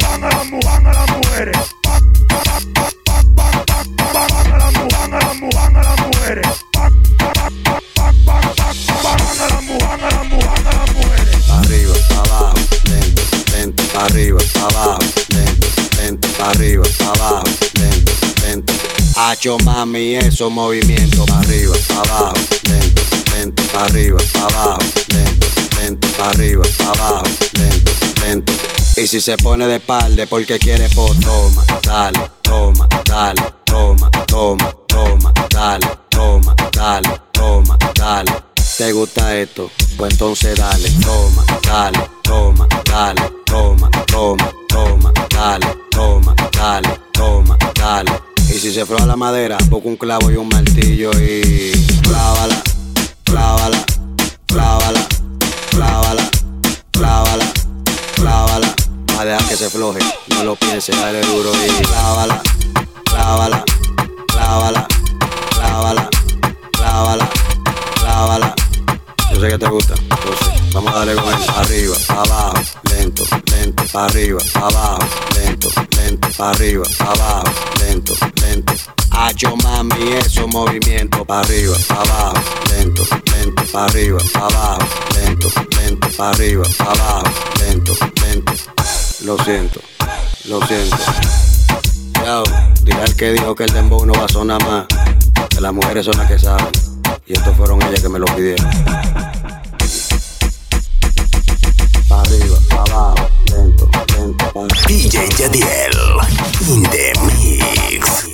van a arriba, abajo, lento, lento, arriba, arriba, abajo, lento, lento. Hacho mami, esos movimientos, arriba, abajo, lento, lento, arriba, abajo, lento, lento, arriba, abajo, lento, lento. Y si se pone de espalda porque quiere, pues toma, dale, toma, dale, toma, toma, toma, dale, toma, dale, toma, dale. ¿Te gusta esto? Pues entonces dale, toma, dale, toma, dale, toma, toma, toma, dale, toma, dale, toma, dale. Y si se froa la madera, busca un clavo y un martillo y clávala, clávala, clávala, a que se floje, no lo pienses, dale duro y clávala, clávala, clávala, clávala, clávala, clávala. Yo sé que te gusta, entonces vamos a darle con él. Arriba, abajo, lento, lento, arriba, abajo, lento, lento, arriba, abajo, lento, lento. Hacho mami, esos movimientos, para arriba, abajo, lento, lento, para arriba, abajo, lento, lento, para arriba, abajo, lento, lento. Lo siento, lo siento. Yo, dirá el que dijo que el dembow no va a sonar más. Que las mujeres son las que saben. Y estos fueron ellas que me lo pidieron. Pa' arriba, pa' abajo, lento, lento, pa DJ Yadiel, in the mix.